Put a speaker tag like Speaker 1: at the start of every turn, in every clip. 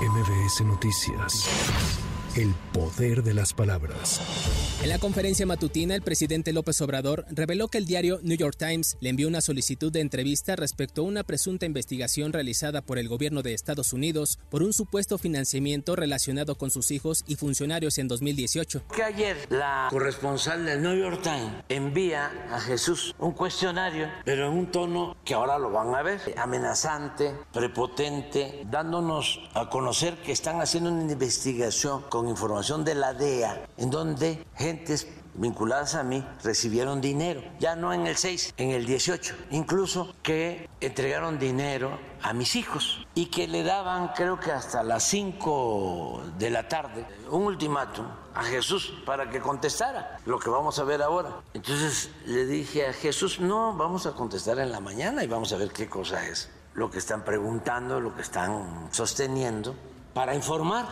Speaker 1: MBS Noticias. El poder de las palabras.
Speaker 2: En la conferencia matutina, el presidente López Obrador reveló que el diario New York Times le envió una solicitud de entrevista respecto a una presunta investigación realizada por el gobierno de Estados Unidos por un supuesto financiamiento relacionado con sus hijos y funcionarios en 2018.
Speaker 3: Que ayer la corresponsal del New York Times envía a Jesús un cuestionario, pero en un tono que ahora lo van a ver, amenazante, prepotente, dándonos a conocer que están haciendo una investigación con información de la DEA, en donde gentes vinculadas a mí recibieron dinero, ya no en el 6, en el 18, incluso que entregaron dinero a mis hijos y que le daban creo que hasta las 5 de la tarde un ultimátum a Jesús para que contestara lo que vamos a ver ahora. Entonces le dije a Jesús, no, vamos a contestar en la mañana y vamos a ver qué cosa es lo que están preguntando, lo que están sosteniendo para informar.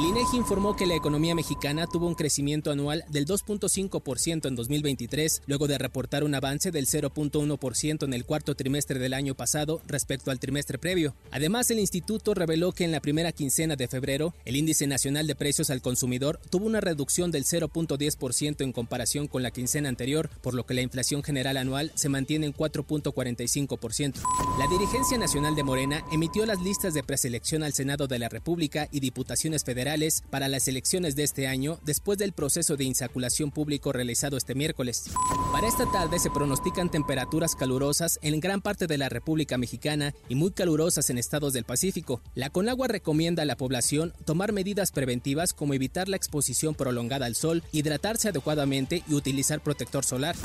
Speaker 2: El INEGI informó que la economía mexicana tuvo un crecimiento anual del 2.5% en 2023, luego de reportar un avance del 0.1% en el cuarto trimestre del año pasado respecto al trimestre previo. Además, el instituto reveló que en la primera quincena de febrero, el índice nacional de precios al consumidor tuvo una reducción del 0.10% en comparación con la quincena anterior, por lo que la inflación general anual se mantiene en 4.45%. La dirigencia nacional de Morena emitió las listas de preselección al Senado de la República República y diputaciones federales para las elecciones de este año después del proceso de insaculación público realizado este miércoles. Para esta tarde se pronostican temperaturas calurosas en gran parte de la República Mexicana y muy calurosas en estados del Pacífico. La Conagua recomienda a la población tomar medidas preventivas como evitar la exposición prolongada al sol, hidratarse adecuadamente y utilizar protector solar.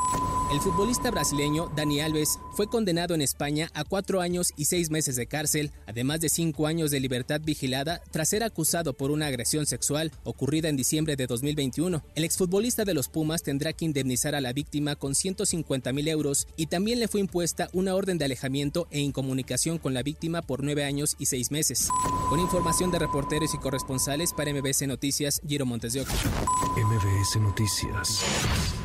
Speaker 2: El futbolista brasileño Dani Alves fue condenado en España a cuatro años y seis meses de cárcel, además de cinco años de libertad vigilada tras ser acusado por una agresión sexual ocurrida en diciembre de 2021. El exfutbolista de los Pumas tendrá que indemnizar a la víctima con 150 mil euros y también le fue impuesta una orden de alejamiento e incomunicación con la víctima por nueve años y seis meses. Con información de reporteros y corresponsales para MBC Noticias, Giro Montes de Oca.
Speaker 1: MBS Noticias.